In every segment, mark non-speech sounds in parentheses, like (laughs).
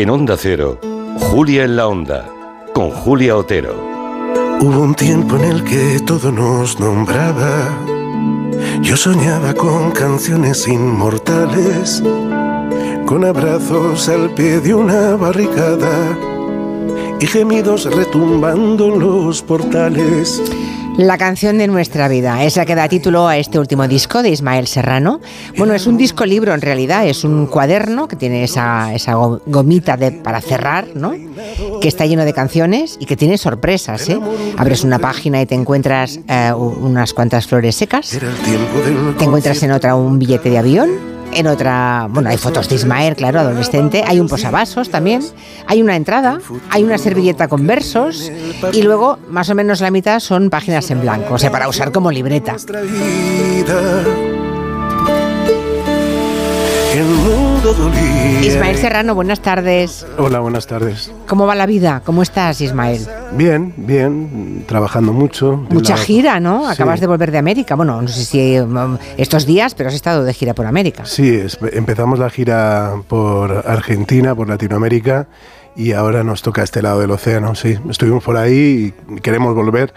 En Onda Cero, Julia en la Onda, con Julia Otero. Hubo un tiempo en el que todo nos nombraba. Yo soñaba con canciones inmortales, con abrazos al pie de una barricada y gemidos retumbando en los portales. La canción de nuestra vida es la que da título a este último disco de Ismael Serrano. Bueno, es un disco libro en realidad, es un cuaderno que tiene esa, esa gomita de, para cerrar, ¿no? Que está lleno de canciones y que tiene sorpresas, ¿eh? Abres una página y te encuentras eh, unas cuantas flores secas, te encuentras en otra un billete de avión en otra, bueno, hay fotos de Ismael, claro, adolescente, hay un posavasos también, hay una entrada, hay una servilleta con versos y luego más o menos la mitad son páginas en blanco, o sea, para usar como libreta. Ismael Serrano, buenas tardes. Hola, buenas tardes. ¿Cómo va la vida? ¿Cómo estás, Ismael? Bien, bien, trabajando mucho. Mucha gira, ¿no? Acabas de volver de América. Bueno, no sé si um, estos días, pero has estado de gira por América. Sí, empezamos la gira por Argentina, por Latinoamérica y ahora nos toca este lado del océano, sí. Estuvimos por ahí y queremos volver.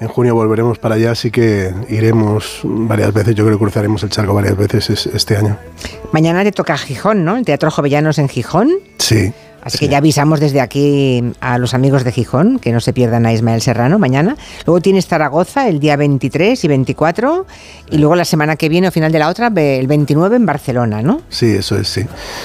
En junio volveremos para allá, así que iremos varias veces. Yo creo que cruzaremos el charco varias veces este año. Mañana te toca Gijón, ¿no? El Teatro Jovellanos en Gijón. Sí. Así que ya avisamos desde aquí a los amigos de Gijón que no se pierdan a Ismael Serrano mañana. Luego tienes Zaragoza el día 23 y 24 y luego la semana que viene o final de la otra el 29 en Barcelona, ¿no? Sí, eso es, sí.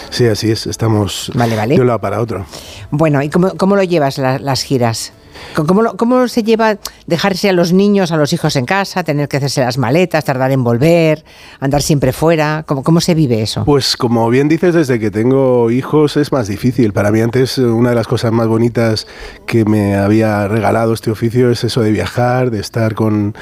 Sí, así es. Estamos vale, vale. de un lado para otro. Bueno, ¿y cómo, cómo lo llevas las giras? ¿Cómo, se lleva dejarse a los niños, a los hijos en casa, tener que hacerse las maletas, tardar en volver, andar siempre fuera? ¿Cómo, ¿Cómo se vive eso? Pues como bien dices, desde que tengo hijos es más difícil. Para mí antes una de las cosas más bonitas que me había regalado este oficio es eso de viajar, de estar con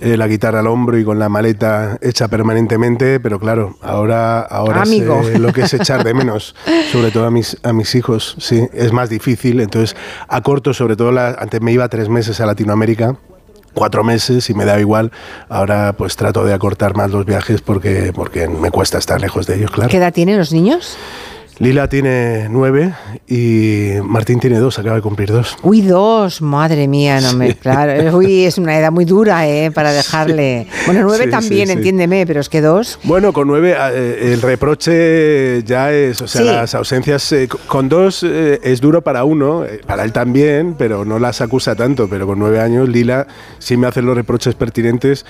eh, la guitarra al hombro y con la maleta hecha permanentemente, pero claro, ahora, ahora sé lo que es echar de (laughs) menos, sobre todo a mis, a mis hijos, sí, es más difícil, entonces acorto sobre todo, la, antes me iba tres meses a Latinoamérica, cuatro meses y me da igual. Ahora pues trato de acortar más los viajes porque, porque me cuesta estar lejos de ellos, claro. ¿Qué edad tienen los niños? Lila tiene nueve y Martín tiene dos, acaba de cumplir dos. Uy, dos, madre mía, no me. Claro, uy, es una edad muy dura, ¿eh? Para dejarle. Bueno, nueve también, entiéndeme, pero es que dos. Bueno, con nueve eh, el reproche ya es, o sea, las ausencias. Eh, con dos eh, es duro para uno, para él también, pero no las acusa tanto. Pero con nueve años, Lila sí me hace los reproches pertinentes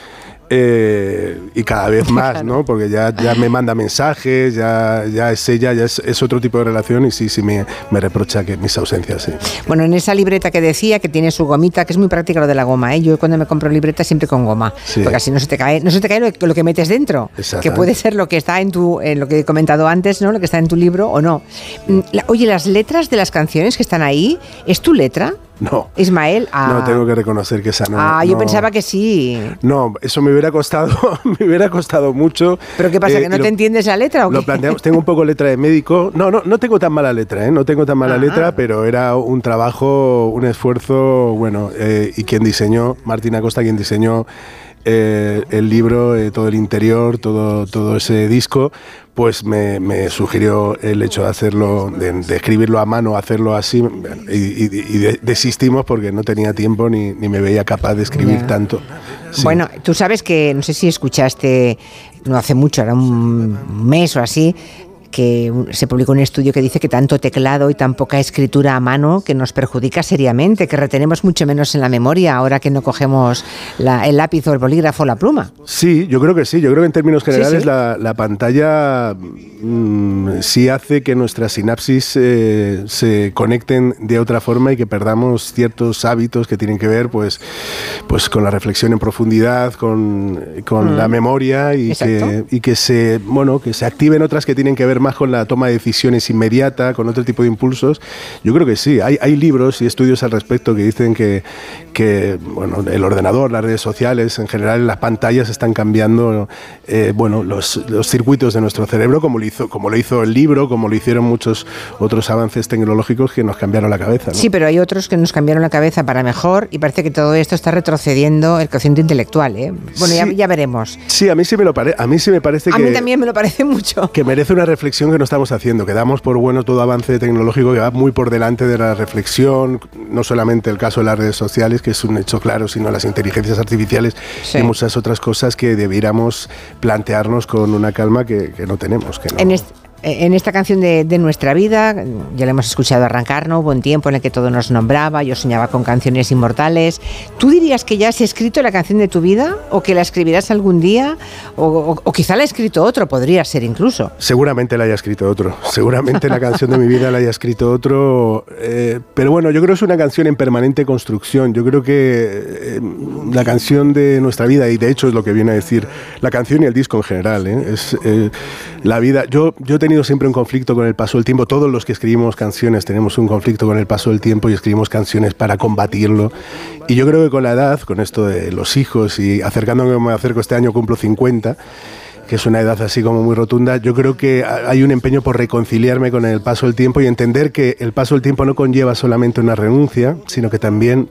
eh, y cada vez más, ¿no? Porque ya, ya me manda mensajes, ya, ya es ella, ya es, otro tipo de relación y sí, sí me, me, reprocha que mis ausencias, sí. Bueno, en esa libreta que decía, que tiene su gomita, que es muy práctica lo de la goma, ¿eh? Yo cuando me compro libreta siempre con goma, porque así no se te cae, no se te cae lo, que metes dentro, que puede ser lo que está en tu, en lo que he comentado antes, ¿no? Lo que está en tu libro o no. Mm, oye, las letras de las canciones que están ahí, ¿es tu letra? No. Ismael. Ah. No, tengo que reconocer que esa no. Ah, yo pensaba que sí. No, eso me hubiera costado, (laughs) me hubiera costado mucho. ¿Pero qué pasa? ¿Que eh, no te entiendes la letra o Lo planteamos, tengo un poco letra de médico. No, no, no tengo tan mala letra, ¿eh? No tengo tan mala ah. letra, pero era un trabajo, un esfuerzo, bueno, eh, y quien diseñó, Martín Acosta, quien diseñó eh, el libro, eh, todo el interior, todo, todo ese disco, pues me, sugirió el hecho de hacerlo, de, escribirlo a mano, hacerlo así, y, desistimos porque no tenía tiempo ni, me veía capaz de escribir tanto. Bueno, tú sabes que, no sé si escuchaste, no hace mucho, era un mes o así, que se publicó un estudio que dice que tanto teclado y tan poca escritura a mano que nos perjudica seriamente, que retenemos mucho menos en la memoria ahora que no cogemos el lápiz o el bolígrafo o la pluma. Sí, yo creo que sí. Yo creo que en términos generales La, pantalla mm, sí hace que nuestras sinapsis eh, se conecten de otra forma y que perdamos ciertos hábitos que tienen que ver pues, pues con la reflexión en profundidad, con, con la mm. memoria y que, y que, se, bueno, que se activen otras que tienen que ver más con la toma de decisiones inmediata, con otro tipo de impulsos. Yo creo que sí, hay, hay libros y estudios al respecto que dicen que, que bueno, el ordenador, las redes sociales, en general las pantallas están cambiando eh, bueno, los, los, circuitos de nuestro cerebro, como lo, hizo, como lo hizo el libro, como lo hicieron muchos otros avances tecnológicos que nos cambiaron la cabeza. Sí, pero hay otros que nos cambiaron la cabeza para mejor y parece que todo esto está retrocediendo el cociente intelectual. ¿eh? Bueno, ya, ya, veremos. Sí, a mí sí me, lo pare a mí sí me parece a que... A mí también me lo parece mucho. Que merece una reflexión reflexión que no estamos haciendo, que damos por bueno todo avance tecnológico que va muy por delante de la reflexión, no solamente el caso de las redes sociales, que es un hecho claro, sino las inteligencias artificiales y muchas otras cosas que debiéramos plantearnos con una calma que, no tenemos. Que no... en esta canción de, nuestra vida, ya la hemos escuchado arrancar, ¿no? Hubo un tiempo en el que todo nos nombraba, yo soñaba con canciones inmortales. ¿Tú dirías que ya has escrito la canción de tu vida o que la escribirás algún día? O, quizá la ha escrito otro, podría ser incluso. Seguramente la haya escrito otro, seguramente la canción de mi vida la haya escrito otro, eh, pero bueno, yo creo que es una canción en permanente construcción, yo creo que eh, la canción de nuestra vida, y de hecho es lo que viene a decir la canción y el disco en general, es la vida, yo, yo tenido siempre un conflicto con el paso del tiempo. Todos los que escribimos canciones tenemos un conflicto con el paso del tiempo y escribimos canciones para combatirlo. Y yo creo que con la edad, con esto de los hijos y acercándome me acerco este año, cumplo 50 que es una edad así como muy rotunda, yo creo que hay un empeño por reconciliarme con el paso del tiempo y entender que el paso del tiempo no conlleva solamente una renuncia, sino que también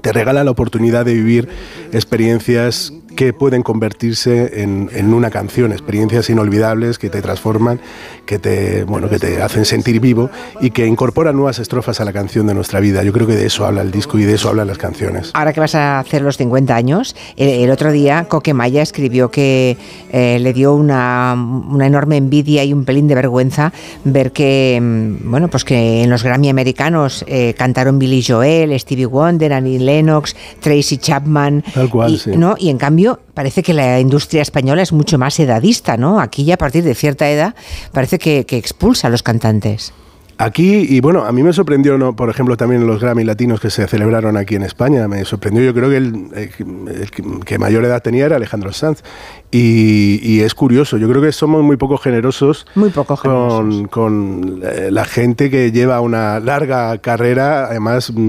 te regala la oportunidad de vivir experiencias que pueden convertirse en, una canción, experiencias inolvidables que te transforman, que te, bueno, que te hacen sentir vivo y que incorporan nuevas estrofas a la canción de nuestra vida. Yo creo que de eso habla el disco y de eso hablan las canciones. Ahora que vas a hacer los 50 años, el, otro día Coquemaya escribió que eh, le dio una, una, enorme envidia y un pelín de vergüenza ver que, mm, bueno, pues que en los Grammy americanos eh, cantaron Billy Joel, Stevie Wonder, Annie Lennox, Tracy Chapman. Tal cual, sí. ¿no? Y en cambio parece que la industria española es mucho más edadista, ¿no? Aquí ya a partir de cierta edad parece que, expulsa a los cantantes. Aquí, y bueno, a mí me sorprendió, ¿no? por ejemplo, también los Grammy latinos que se celebraron aquí en España, me sorprendió, yo creo que el, que mayor edad tenía era Alejandro Sanz. Y, es curioso, yo creo que somos muy poco generosos, muy poco generosos. Con, eh, la gente que lleva una larga carrera, además mm,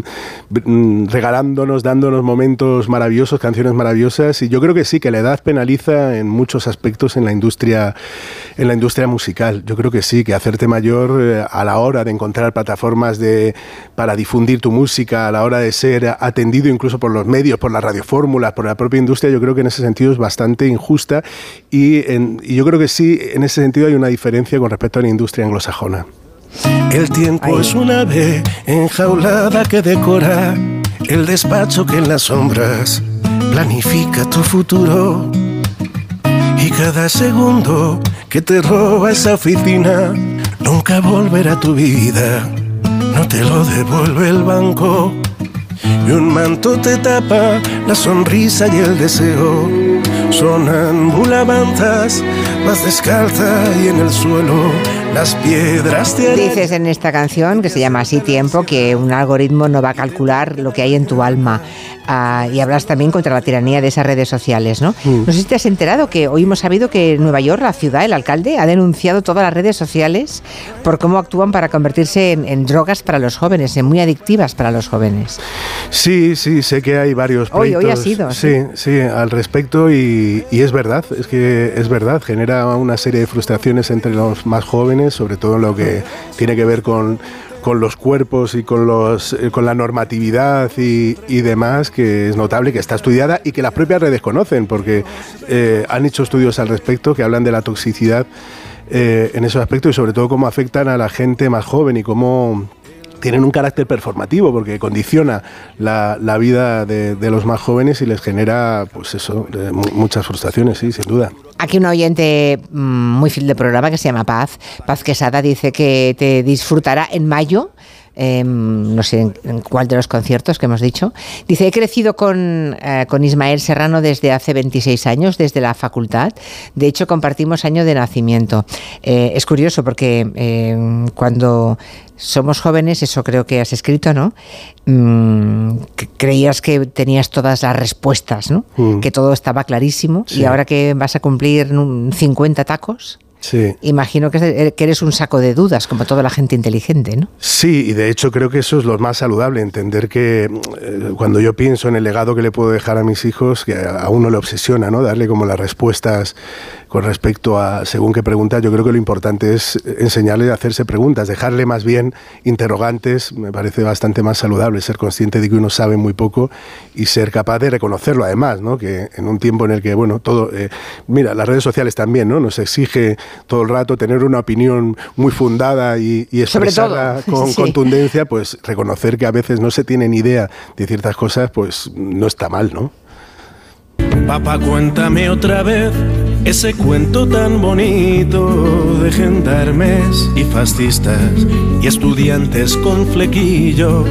mm, regalándonos, dándonos momentos maravillosos, canciones maravillosas. Y yo creo que sí, que la edad penaliza en muchos aspectos en la industria, en la industria musical. Yo creo que sí, que hacerte mayor eh, a la hora de encontrar plataformas de, para difundir tu música, a la hora de ser atendido incluso por los medios, por las radiofórmulas, por la propia industria, yo creo que en ese sentido es bastante injusta y, yo creo que sí, en ese sentido hay una diferencia con respecto a la industria anglosajona. El tiempo es una ave enjaulada que decora el despacho que en las sombras planifica tu futuro. Y cada segundo que te roba esa oficina nunca volverá a tu vida. No te lo devuelve el banco. Y un manto te tapa la sonrisa y el deseo. Sonámbula avanzas, más descalza y en el suelo las piedras Dices en esta canción, que se llama Así Tiempo, que un algoritmo no va a calcular lo que hay en tu alma. Ah, y hablas también contra la tiranía de esas redes sociales, ¿no? Mm. No sé si te has enterado que hoy hemos sabido que Nueva York, la ciudad, el alcalde, ha denunciado todas las redes sociales por cómo actúan para convertirse en, drogas para los jóvenes, en muy adictivas para los jóvenes. Sí, sí, sé que hay varios Hoy, hoy ha sido. Sí, sí, al respecto y, y es verdad, es que es verdad, genera una serie de frustraciones entre los más jóvenes, sobre todo en lo que tiene que ver con con los cuerpos y con, los, eh, con la normatividad y, demás, que es notable, que está estudiada y que las propias redes conocen, porque eh, han hecho estudios al respecto que hablan de la toxicidad eh, en esos aspectos y sobre todo cómo afectan a la gente más joven y cómo tienen un carácter performativo porque condiciona la, vida de, los más jóvenes y les genera, pues eso, muchas frustraciones, sí, sin duda. Aquí un oyente mm, muy fiel de programa que se llama Paz, Paz Quesada, dice que te disfrutará en mayo Em, no sé en, cuál de los conciertos que hemos dicho. Dice, he crecido con, eh, Ismael Serrano desde hace 26 años, desde la facultad. De hecho, compartimos año de nacimiento. Eh, es curioso porque em, cuando somos jóvenes, eso creo que has escrito, ¿no? Mm, creías que tenías todas las respuestas, ¿no? Mm. Que todo estaba clarísimo. Y ahora que vas a cumplir 50 tacos. Sí. Imagino que eres un saco de dudas, como toda la gente inteligente, ¿no? Sí, y de hecho creo que eso es lo más saludable, entender que eh, cuando yo pienso en el legado que le puedo dejar a mis hijos, que a uno le obsesiona, ¿no? Darle como las respuestas con respecto a según qué preguntas, yo creo que lo importante es enseñarle a hacerse preguntas, dejarle más bien interrogantes, me parece bastante más saludable ser consciente de que uno sabe muy poco y ser capaz de reconocerlo además, ¿no? Que en un tiempo en el que, bueno, todo, eh, mira, las redes sociales también, ¿no? Nos exige todo el rato tener una opinión muy fundada y, expresarla (laughs) con contundencia, pues reconocer que a veces no se tiene ni idea de ciertas cosas, pues no está mal, ¿no? Papá, cuéntame otra vez ese cuento tan bonito de gendarmes y fascistas y estudiantes con flequillo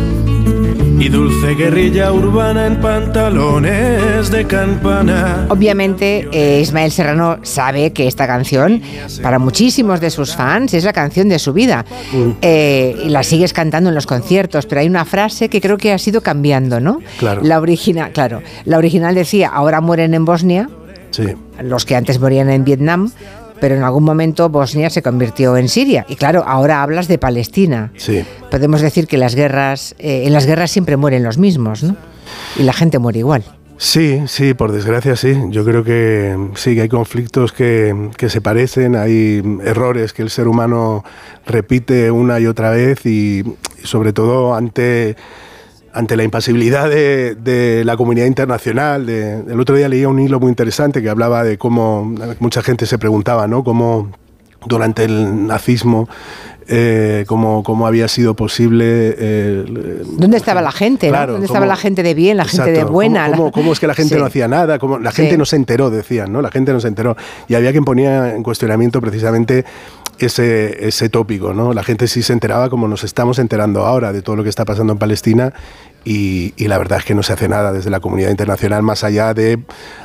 y dulce guerrilla urbana en pantalones de campana. Obviamente, eh, Ismael Serrano sabe que esta canción, para muchísimos de sus fans, es la canción de su vida. Mm. Eh, y la sigues cantando en los conciertos, pero hay una frase que creo que ha sido cambiando, ¿no? Claro. La original, claro. La original decía, ahora mueren en Bosnia. Sí. Los que antes morían en Vietnam pero en algún momento Bosnia se convirtió en Siria. Y claro, ahora hablas de Palestina. Sí. Podemos decir que las guerras, eh, en las guerras siempre mueren los mismos, ¿no? Y la gente muere igual. Sí, sí, por desgracia sí. Yo creo que sí, que hay conflictos que, que, se parecen, hay errores que el ser humano repite una y otra vez y sobre todo ante ante la impasibilidad de, la comunidad internacional. De, el otro día leía un hilo muy interesante que hablaba de cómo mucha gente se preguntaba, ¿no? Cómo durante el nazismo eh, cómo, cómo, había sido posible. Eh, ¿Dónde estaba la gente? ¿Dónde estaba la gente de bien, la gente de buena? ¿Cómo, es que la gente (laughs) no hacía nada? Cómo, la gente no se enteró, decían, ¿no? La gente no se enteró. Y había quien ponía en cuestionamiento precisamente ese, ese tópico, ¿no? La gente sí se enteraba como nos estamos enterando ahora de todo lo que está pasando en Palestina y, la verdad es que no se hace nada desde la comunidad internacional más allá de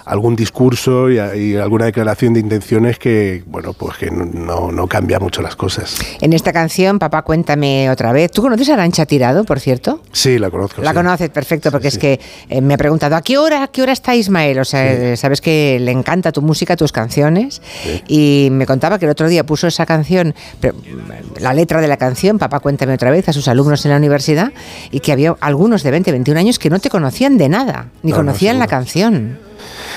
algún discurso y, alguna declaración de intenciones que, bueno, pues que no, no, cambia mucho las cosas. En esta canción, papá, cuéntame otra vez. ¿Tú conoces a Arancha Tirado, por cierto? Sí, la conozco. La conoces, perfecto, porque es que eh, me ha preguntado, ¿a qué hora, a qué hora está Ismael? O sea, sabes que le encanta tu música, tus canciones, y me contaba que el otro día puso esa canción, la letra de la canción, papá, cuéntame otra vez, a sus alumnos en la universidad, y que había algunos de 20, 21 años que no te conocían de nada, ni conocían la canción.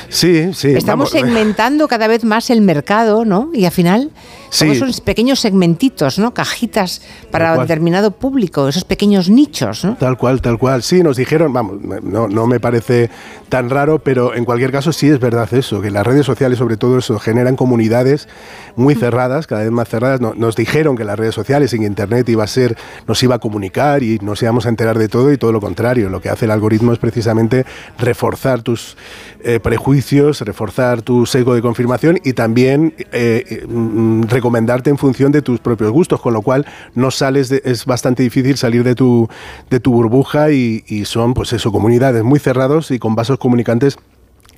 Sí, sí. Estamos segmentando cada vez más el mercado, ¿no? Y al final son esos pequeños segmentitos, ¿no? Cajitas para determinado público, esos pequeños nichos, ¿no? Tal cual, tal cual. Sí, nos dijeron, vamos, no, no me parece tan raro, pero en cualquier caso sí es verdad eso, que las redes sociales sobre todo eso generan comunidades muy cerradas, cada vez más cerradas. nos dijeron que las redes sociales y Internet iba a ser, nos iba a comunicar y nos íbamos a enterar de todo y todo lo contrario. Lo que hace el algoritmo es precisamente reforzar tus eh, prejuicios, reforzar tu sesgo de confirmación y también eh, mm, recomendarte en función de tus propios gustos, con lo cual no sales es bastante difícil salir de tu, de tu burbuja y, y son pues eso, comunidades muy cerrados y con vasos comunicantes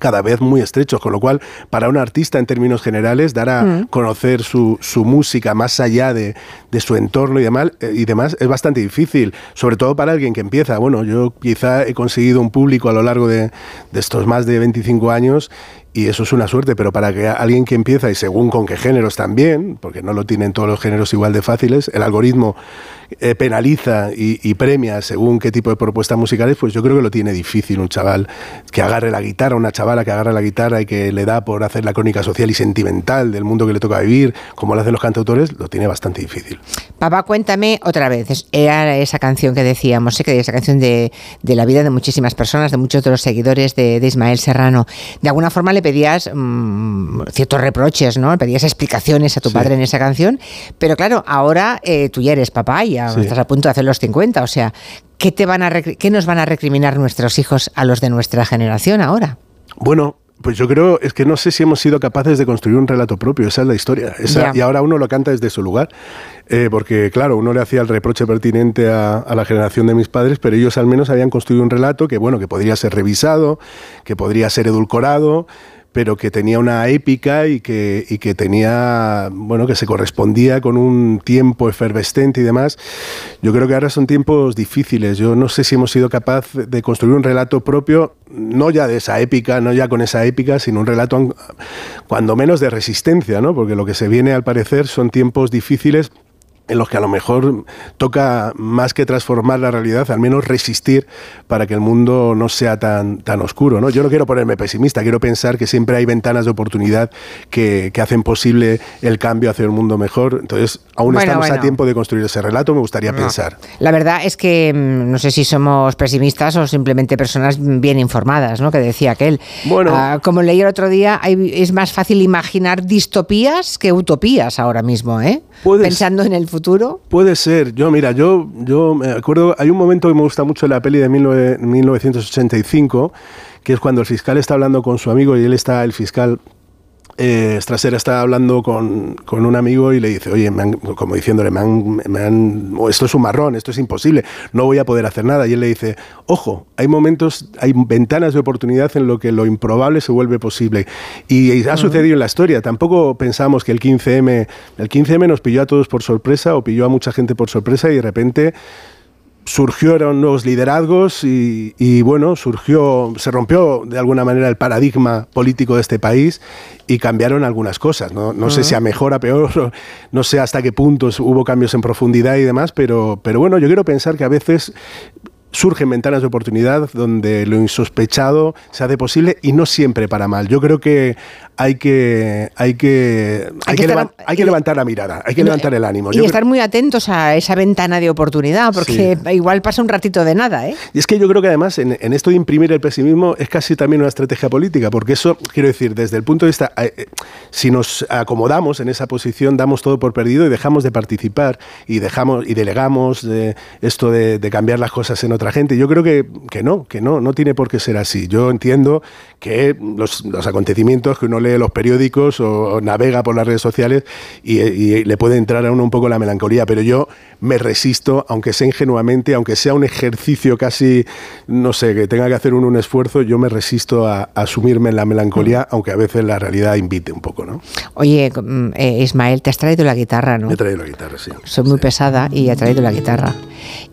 cada vez muy estrechos, con lo cual para un artista en términos generales dar a mm. conocer su, su, música más allá de, de su entorno y demás, eh, y demás es bastante difícil, sobre todo para alguien que empieza. Bueno, yo quizá he conseguido un público a lo largo de, de estos más de 25 años y eso es una suerte, pero para que alguien que empieza, y según con qué géneros también, porque no lo tienen todos los géneros igual de fáciles, el algoritmo eh, penaliza y, premia según qué tipo de propuestas musicales, pues yo creo que lo tiene difícil un chaval que agarre la guitarra, una chavala que agarre la guitarra y que le da por hacer la crónica social y sentimental del mundo que le toca vivir, como lo hacen los cantautores, lo tiene bastante difícil. Papá, cuéntame otra vez, era esa canción que decíamos, sé que esa canción de, la vida de muchísimas personas, de muchos de los seguidores de, Ismael Serrano. De alguna forma le pedías mm, ciertos reproches, ¿no? Le pedías explicaciones a tu padre en esa canción, pero claro, ahora eh, tú ya eres papá y estás a punto de hacer los 50, o sea, ¿qué, te van a ¿qué nos van a recriminar nuestros hijos a los de nuestra generación ahora? Bueno, pues yo creo, es que no sé si hemos sido capaces de construir un relato propio, esa es la historia. y ahora uno lo canta desde su lugar. Eh, porque, claro, uno le hacía el reproche pertinente a, a, la generación de mis padres, pero ellos al menos habían construido un relato que, bueno, que podría ser revisado, que podría ser edulcorado, pero que tenía una épica y que, y que tenía, bueno, que se correspondía con un tiempo efervescente y demás. Yo creo que ahora son tiempos difíciles. Yo no sé si hemos sido capaz de construir un relato propio, no ya de esa épica, no ya con esa épica, sino un relato cuando menos de resistencia, ¿no? Porque lo que se viene al parecer son tiempos difíciles en los que a lo mejor toca más que transformar la realidad, al menos resistir para que el mundo no sea tan, tan oscuro. ¿no? Yo no quiero ponerme pesimista, quiero pensar que siempre hay ventanas de oportunidad que, que hacen posible el cambio hacia un mundo mejor. Entonces, aún estamos a tiempo de construir ese relato, me gustaría pensar. La verdad es que mm, no sé si somos pesimistas o simplemente personas bien informadas, ¿no? que decía aquel. Bueno, ah, como leí el otro día, es más fácil imaginar distopías que utopías ahora mismo, ¿eh? Pensando en el futuro. Puede ser. Yo, mira, yo, yo me acuerdo, hay un momento que me gusta mucho la peli de 1985, que es cuando el fiscal está hablando con su amigo y él está, el fiscal eh, Strasera está hablando con, con, un amigo y le dice, oye, como diciéndole, me han, esto es un marrón, esto es imposible, no voy a poder hacer nada. Y él le dice, ojo, hay momentos, hay ventanas de oportunidad en lo que lo improbable se vuelve posible. Y, ha sucedido en la historia. Tampoco pensamos que el 15M, el 15M nos pilló a todos por sorpresa o pilló a mucha gente por sorpresa y de repente surgieron nuevos liderazgos y, bueno, surgió, se rompió de alguna manera el paradigma político de este país y cambiaron algunas cosas. No, no sé si a mejor, a peor, no sé hasta qué puntos hubo cambios en profundidad y demás, pero, pero bueno, yo quiero pensar que a veces surgen ventanas de oportunidad donde lo insospechado se hace posible y no siempre para mal. Yo creo que hay que, hay que, hay, que, levantar la mirada, hay que levantar el ánimo. Y estar muy atentos a esa ventana de oportunidad, porque igual pasa un ratito de nada. ¿eh? Y es que yo creo que además en, esto de imprimir el pesimismo es casi también una estrategia política, porque eso, quiero decir, desde el punto de vista, eh, eh, si nos acomodamos en esa posición, damos todo por perdido y dejamos de participar y dejamos y delegamos de esto de, de cambiar las cosas en otra gente. Yo creo que, que no, que no, no tiene por qué ser así. Yo entiendo que los, los acontecimientos que uno lee los periódicos o, navega por las redes sociales y, le puede entrar a uno un poco la melancolía, pero yo me resisto, aunque sea ingenuamente, aunque sea un ejercicio casi, no sé, que tenga que hacer uno un esfuerzo, yo me resisto a, asumirme en la melancolía, mm. aunque a veces la realidad invite un poco, ¿no? Oye, mm, eh, Ismael, te has traído la guitarra, ¿no? Me he traído la guitarra, sí. Soy muy pesada y he traído la guitarra.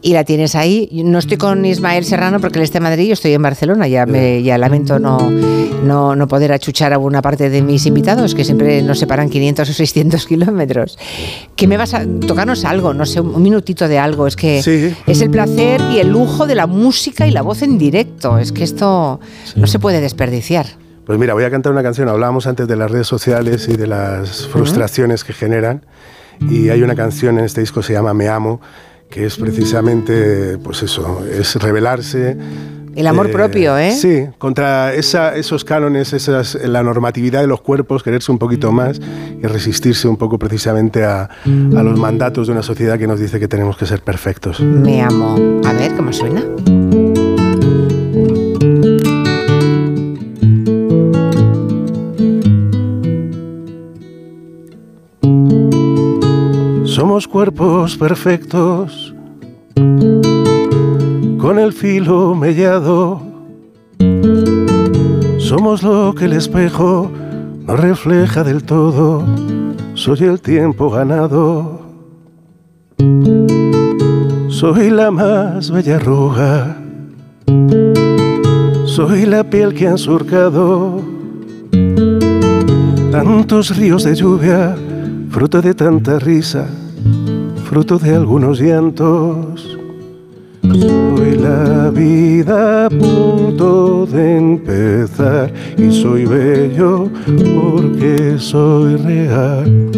Y la tienes ahí. No estoy con Ismael Serrano porque él está en Madrid, yo estoy en Barcelona, ya, me, ya lamento no, no, no poder achuchar a una parte de mis invitados, que siempre nos separan 500 o 600 kilómetros. ¿Qué me vas a tocarnos algo? No sé, un minutito de algo. Es que es el placer y el lujo de la música y la voz en directo. Es que esto no se puede desperdiciar. Pues mira, voy a cantar una canción. Hablábamos antes de las redes sociales y de las frustraciones que generan. Y hay una canción en este disco que se llama Me Amo, que es precisamente, pues eso, es revelarse el amor propio, ¿eh? Sí, contra esos cánones, esas, la normatividad de los cuerpos, quererse un poquito más y resistirse un poco precisamente a, a los mandatos de una sociedad que nos dice que tenemos que ser perfectos. Me amo. A ver, ¿cómo suena? Somos cuerpos perfectos con el filo mellado. Somos lo que el espejo no refleja del todo. Soy el tiempo ganado. Soy la más bella arruga. Soy la piel que han surcado tantos ríos de lluvia, fruto de tanta risa, fruto de algunos llantos soy la vida a punto de empezar y soy bello porque soy real.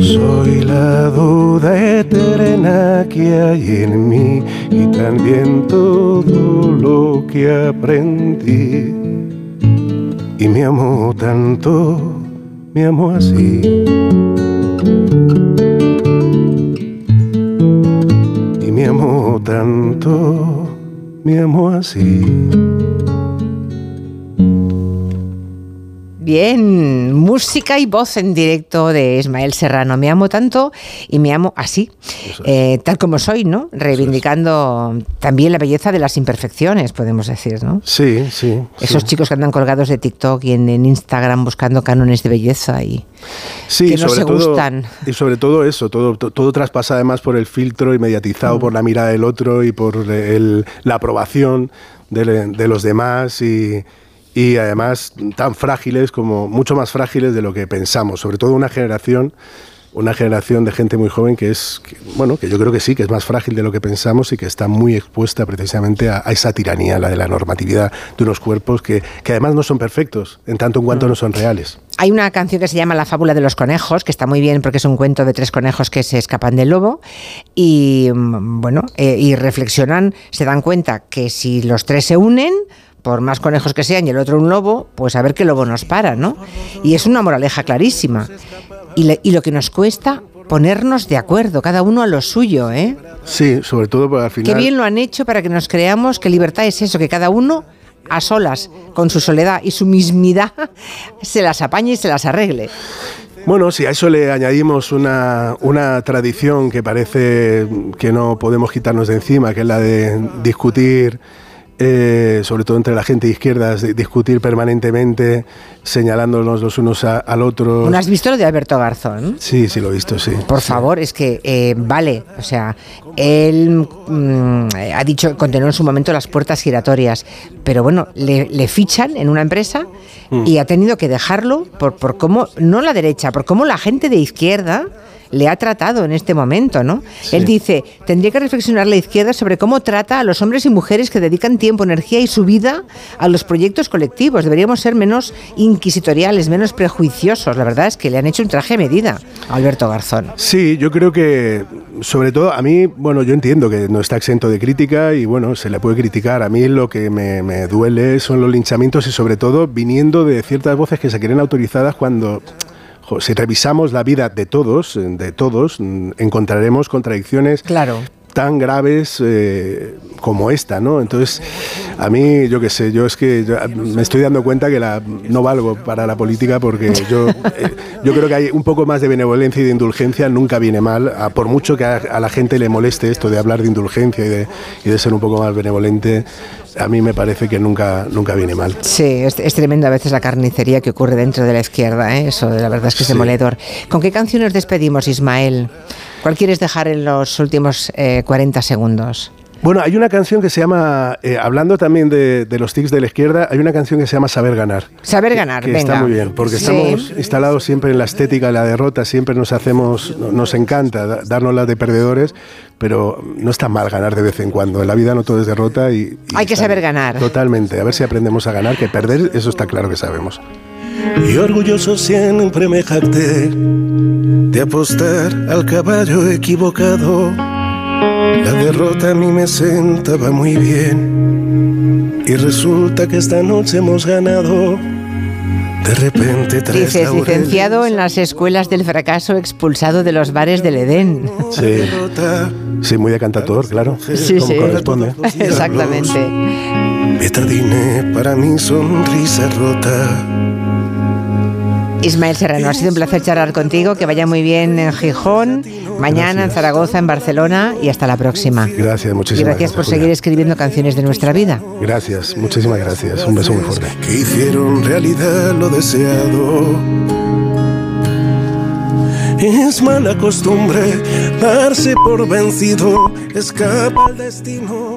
Soy la duda eterna que hay en mí y también todo lo que aprendí. Y me amo tanto, me amo así. me amo tanto, me amo así. Bien, música y voz en directo de Ismael Serrano. Me amo tanto y me amo así, eh, tal como soy, ¿no? Reivindicando también la belleza de las imperfecciones, podemos decir, ¿no? Sí, sí. Esos chicos que andan colgados de TikTok y en, Instagram buscando cánones de belleza y sí, que no se gustan. Y sobre todo eso, todo, todo, traspasa además por el filtro y mediatizado mm. por la mirada del otro y por la aprobación de los demás y y además tan frágiles como mucho más frágiles de lo que pensamos, sobre todo una generación una generación de gente muy joven que es, bueno, que yo creo que sí, que es más frágil de lo que pensamos y que está muy expuesta precisamente a, esa tiranía, la de la normatividad de unos cuerpos que, que, además no son perfectos, en tanto en cuanto mm. no son reales. Hay una canción que se llama La fábula de los conejos, que está muy bien porque es un cuento de tres conejos que se escapan del lobo y, mm, bueno, eh, y reflexionan, se dan cuenta que si los tres se unen, por más conejos que sean y el otro un lobo, pues a ver qué lobo nos para, ¿no? Y es una moraleja clarísima y, lo que nos cuesta ponernos de acuerdo, cada uno a lo suyo, ¿eh? Sí, sobre todo para al final. Qué bien lo han hecho para que nos creamos que libertad es eso, que cada uno a solas, con su soledad y su mismidad, (laughs) se las apañe y se las arregle. Bueno, si a eso le añadimos una, una, tradición que parece que no podemos quitarnos de encima, que es la de discutir eh, sobre todo entre la gente de izquierdas, discutir permanentemente, señalándonos los unos al otro. ¿No has visto lo de Alberto Garzón? Sí, sí, lo he visto, sí. Por favor, es que eh, vale, o sea, él mm, ha dicho, condenó en su momento las puertas giratorias, pero bueno, le, fichan en una empresa mm. y ha tenido que dejarlo por, por cómo, no la derecha, por cómo la gente de izquierda le ha tratado en este momento, ¿no? Él dice, tendría que reflexionar la izquierda sobre cómo trata a los hombres y mujeres que dedican tiempo, energía y su vida a los proyectos colectivos. Deberíamos ser menos inquisitoriales, menos prejuiciosos. La verdad es que le han hecho un traje a medida a Alberto Garzón. Sí, yo creo que, sobre todo, a mí, bueno, yo entiendo que no está exento de crítica y, bueno, se le puede criticar. A mí lo que me, me duele son los linchamientos y, sobre todo, viniendo de ciertas voces que se quieren autorizadas cuando si revisamos la vida de todos, de todos, encontraremos contradicciones claro tan graves eh, como esta, ¿no? Entonces, a mí, yo qué sé, yo es que me estoy dando cuenta que la, no valgo para la política porque yo, eh, yo creo que hay un poco más de benevolencia y de indulgencia, nunca viene mal, por mucho que a, la gente le moleste esto de hablar de indulgencia y de, y de ser un poco más benevolente, a mí me parece que nunca, nunca viene mal. Sí, es, tremendo a veces la carnicería que ocurre dentro de la izquierda, ¿eh? eso la verdad es que es demoledor. ¿Con qué canciones despedimos, Ismael? ¿Cuál quieres dejar en los últimos 40 eh, segundos? Bueno, hay una canción que se llama, eh, hablando también de, los tics de la izquierda, hay una canción que se llama Saber Ganar. Saber Ganar, que, venga. Está muy bien, porque estamos instalados siempre en la estética de la derrota, siempre nos hacemos, nos encanta darnos la de perdedores, pero no está mal ganar de vez en cuando. En la vida no todo es derrota y... hay que saber ganar. Totalmente, a ver si aprendemos a ganar, que perder, eso está claro que sabemos. Y orgulloso siempre me jacté de apostar al caballo equivocado. La derrota a mí me sentaba muy bien. Y resulta que esta noche hemos ganado. De repente traes Dices, licenciado en las escuelas del fracaso, expulsado de los bares del Edén. Sí, sí muy de cantador, claro. Sí, sí. corresponde. (laughs) Exactamente. Betadine para mi sonrisa rota. Ismael Serrano, ha sido un placer charlar contigo, que vaya muy bien en Gijón, mañana en Zaragoza, en Barcelona y hasta la próxima. Gracias, muchísimas gracias. gracias por seguir escribiendo canciones de nuestra vida. Gracias, muchísimas gracias. Un beso muy fuerte. Que hicieron realidad lo deseado. Es mala costumbre darse por vencido, escapa al destino.